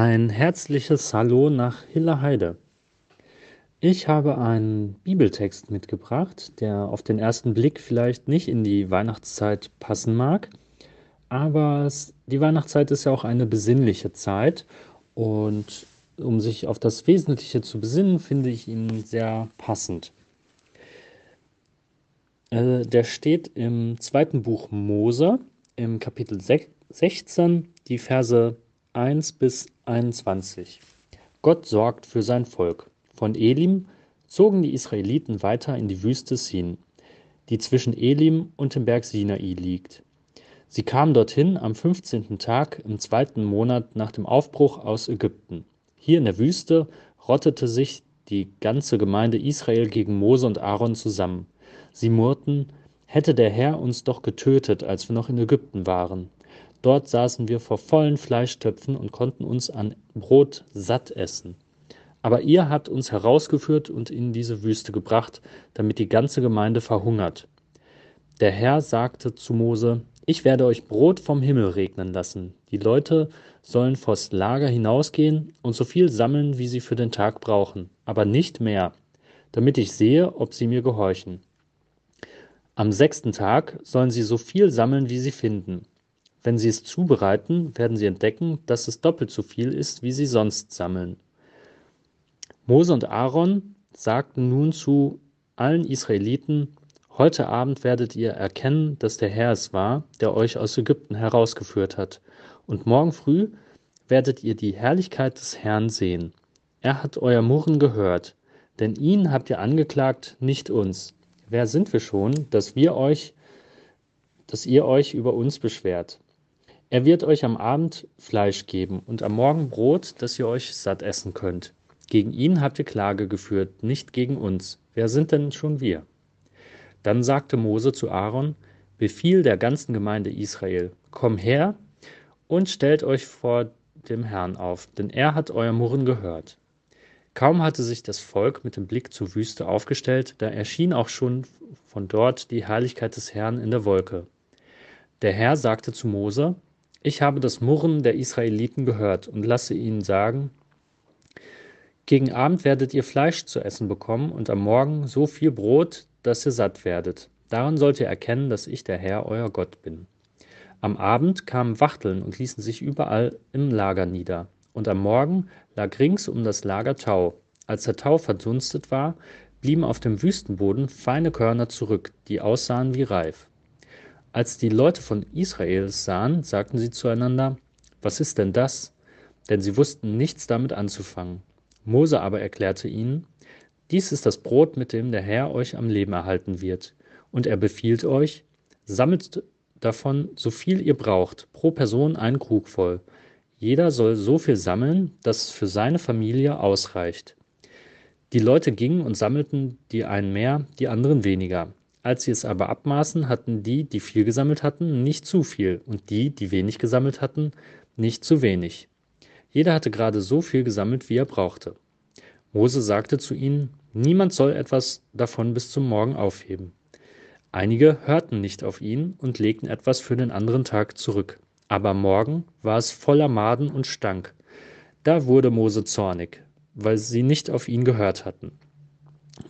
Ein herzliches Hallo nach Hilleheide. Ich habe einen Bibeltext mitgebracht, der auf den ersten Blick vielleicht nicht in die Weihnachtszeit passen mag, aber die Weihnachtszeit ist ja auch eine besinnliche Zeit und um sich auf das Wesentliche zu besinnen, finde ich ihn sehr passend. Äh, der steht im zweiten Buch Mose im Kapitel 16, die Verse 1 bis 21. Gott sorgt für sein Volk. Von Elim zogen die Israeliten weiter in die Wüste Sin, die zwischen Elim und dem Berg Sinai liegt. Sie kamen dorthin am 15. Tag im zweiten Monat nach dem Aufbruch aus Ägypten. Hier in der Wüste rottete sich die ganze Gemeinde Israel gegen Mose und Aaron zusammen. Sie murrten, hätte der Herr uns doch getötet, als wir noch in Ägypten waren. Dort saßen wir vor vollen Fleischtöpfen und konnten uns an Brot satt essen. Aber ihr habt uns herausgeführt und in diese Wüste gebracht, damit die ganze Gemeinde verhungert. Der Herr sagte zu Mose, ich werde euch Brot vom Himmel regnen lassen. Die Leute sollen vors Lager hinausgehen und so viel sammeln, wie sie für den Tag brauchen, aber nicht mehr, damit ich sehe, ob sie mir gehorchen. Am sechsten Tag sollen sie so viel sammeln, wie sie finden. Wenn sie es zubereiten, werden sie entdecken, dass es doppelt so viel ist, wie sie sonst sammeln. Mose und Aaron sagten nun zu allen Israeliten, Heute Abend werdet ihr erkennen, dass der Herr es war, der euch aus Ägypten herausgeführt hat. Und morgen früh werdet ihr die Herrlichkeit des Herrn sehen. Er hat euer Murren gehört, denn ihn habt ihr angeklagt, nicht uns. Wer sind wir schon, dass wir euch, dass ihr euch über uns beschwert? Er wird euch am Abend Fleisch geben und am Morgen Brot, dass ihr euch satt essen könnt. Gegen ihn habt ihr Klage geführt, nicht gegen uns. Wer sind denn schon wir? Dann sagte Mose zu Aaron, Befiehl der ganzen Gemeinde Israel, komm her und stellt euch vor dem Herrn auf, denn er hat euer Murren gehört. Kaum hatte sich das Volk mit dem Blick zur Wüste aufgestellt, da erschien auch schon von dort die Herrlichkeit des Herrn in der Wolke. Der Herr sagte zu Mose, ich habe das Murren der Israeliten gehört und lasse ihnen sagen, gegen Abend werdet ihr Fleisch zu essen bekommen und am Morgen so viel Brot, dass ihr satt werdet. Daran sollt ihr erkennen, dass ich der Herr, euer Gott bin. Am Abend kamen Wachteln und ließen sich überall im Lager nieder. Und am Morgen lag rings um das Lager Tau. Als der Tau verdunstet war, blieben auf dem Wüstenboden feine Körner zurück, die aussahen wie Reif. Als die Leute von Israel es sahen, sagten sie zueinander, was ist denn das? Denn sie wussten nichts damit anzufangen. Mose aber erklärte ihnen, dies ist das Brot, mit dem der Herr euch am Leben erhalten wird. Und er befiehlt euch, sammelt davon so viel ihr braucht, pro Person einen Krug voll. Jeder soll so viel sammeln, dass es für seine Familie ausreicht. Die Leute gingen und sammelten, die einen mehr, die anderen weniger. Als sie es aber abmaßen, hatten die, die viel gesammelt hatten, nicht zu viel, und die, die wenig gesammelt hatten, nicht zu wenig. Jeder hatte gerade so viel gesammelt, wie er brauchte. Mose sagte zu ihnen, niemand soll etwas davon bis zum Morgen aufheben. Einige hörten nicht auf ihn und legten etwas für den anderen Tag zurück. Aber morgen war es voller Maden und stank. Da wurde Mose zornig, weil sie nicht auf ihn gehört hatten.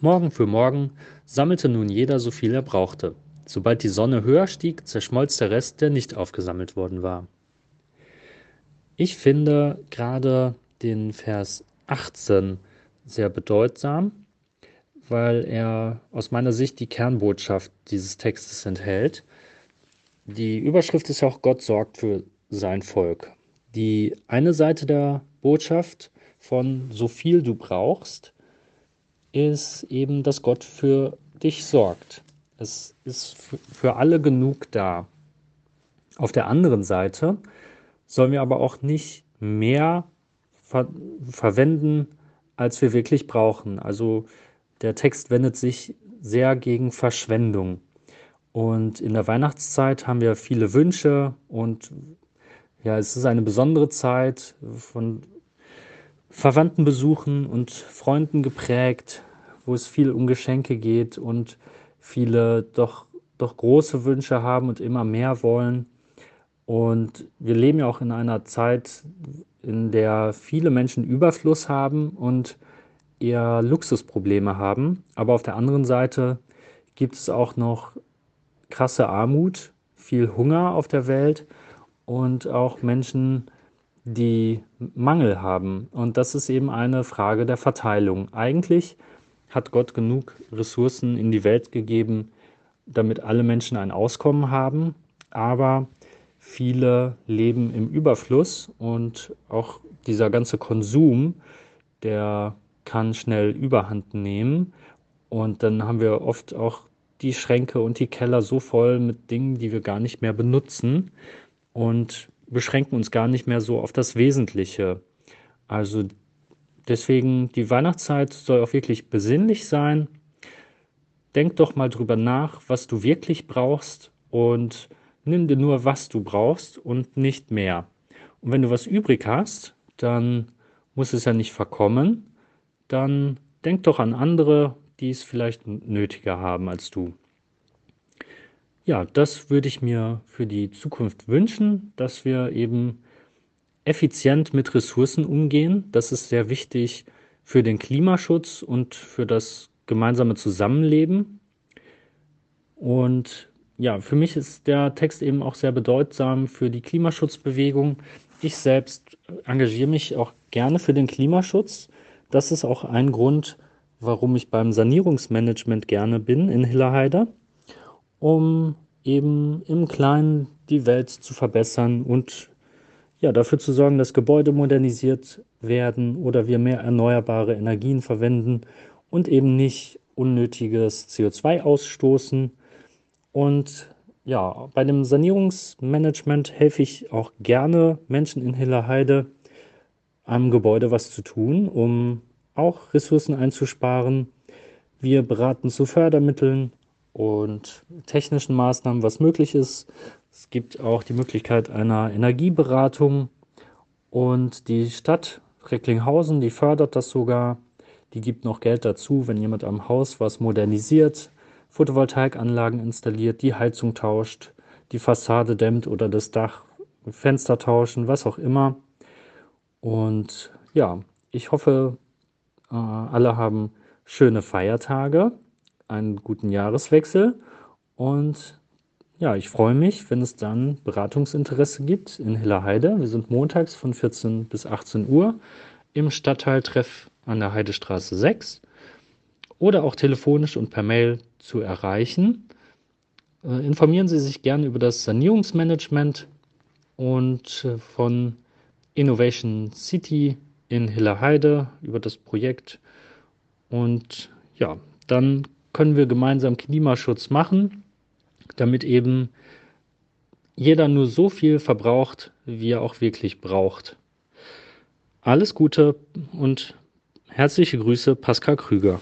Morgen für morgen sammelte nun jeder so viel er brauchte. Sobald die Sonne höher stieg, zerschmolz der Rest, der nicht aufgesammelt worden war. Ich finde gerade den Vers 18 sehr bedeutsam, weil er aus meiner Sicht die Kernbotschaft dieses Textes enthält. Die Überschrift ist ja auch Gott sorgt für sein Volk. Die eine Seite der Botschaft von so viel du brauchst ist eben, dass Gott für dich sorgt. Es ist für alle genug da. Auf der anderen Seite sollen wir aber auch nicht mehr ver verwenden, als wir wirklich brauchen. Also der Text wendet sich sehr gegen Verschwendung. Und in der Weihnachtszeit haben wir viele Wünsche und ja, es ist eine besondere Zeit von Verwandtenbesuchen und Freunden geprägt, wo es viel um Geschenke geht und viele doch, doch große Wünsche haben und immer mehr wollen. Und wir leben ja auch in einer Zeit, in der viele Menschen Überfluss haben und eher Luxusprobleme haben. Aber auf der anderen Seite gibt es auch noch krasse Armut, viel Hunger auf der Welt und auch Menschen, die Mangel haben. Und das ist eben eine Frage der Verteilung. Eigentlich hat Gott genug Ressourcen in die Welt gegeben, damit alle Menschen ein Auskommen haben, aber viele leben im Überfluss und auch dieser ganze Konsum, der kann schnell überhand nehmen und dann haben wir oft auch die Schränke und die Keller so voll mit Dingen, die wir gar nicht mehr benutzen und beschränken uns gar nicht mehr so auf das Wesentliche. Also deswegen, die Weihnachtszeit soll auch wirklich besinnlich sein. Denk doch mal drüber nach, was du wirklich brauchst und nimm dir nur, was du brauchst und nicht mehr. Und wenn du was übrig hast, dann muss es ja nicht verkommen. Dann denk doch an andere, die es vielleicht nötiger haben als du. Ja, das würde ich mir für die Zukunft wünschen, dass wir eben effizient mit Ressourcen umgehen. Das ist sehr wichtig für den Klimaschutz und für das gemeinsame Zusammenleben. Und ja, für mich ist der Text eben auch sehr bedeutsam für die Klimaschutzbewegung. Ich selbst engagiere mich auch gerne für den Klimaschutz. Das ist auch ein Grund, warum ich beim Sanierungsmanagement gerne bin in Hillerheide um eben im Kleinen die Welt zu verbessern und ja, dafür zu sorgen, dass Gebäude modernisiert werden oder wir mehr erneuerbare Energien verwenden und eben nicht unnötiges CO2 ausstoßen. Und ja, bei dem Sanierungsmanagement helfe ich auch gerne Menschen in Hillerheide am Gebäude was zu tun, um auch Ressourcen einzusparen. Wir beraten zu Fördermitteln, und technischen Maßnahmen, was möglich ist. Es gibt auch die Möglichkeit einer Energieberatung und die Stadt Recklinghausen, die fördert das sogar. Die gibt noch Geld dazu, wenn jemand am Haus was modernisiert, Photovoltaikanlagen installiert, die Heizung tauscht, die Fassade dämmt oder das Dach, Fenster tauschen, was auch immer. Und ja, ich hoffe, äh, alle haben schöne Feiertage einen guten Jahreswechsel und ja, ich freue mich, wenn es dann Beratungsinteresse gibt in Hillerheide. Wir sind montags von 14 bis 18 Uhr im Stadtteiltreff an der Heidestraße 6 oder auch telefonisch und per Mail zu erreichen. Äh, informieren Sie sich gerne über das Sanierungsmanagement und äh, von Innovation City in Hillerheide über das Projekt. Und ja, dann können wir gemeinsam Klimaschutz machen, damit eben jeder nur so viel verbraucht, wie er auch wirklich braucht. Alles Gute und herzliche Grüße, Pascal Krüger.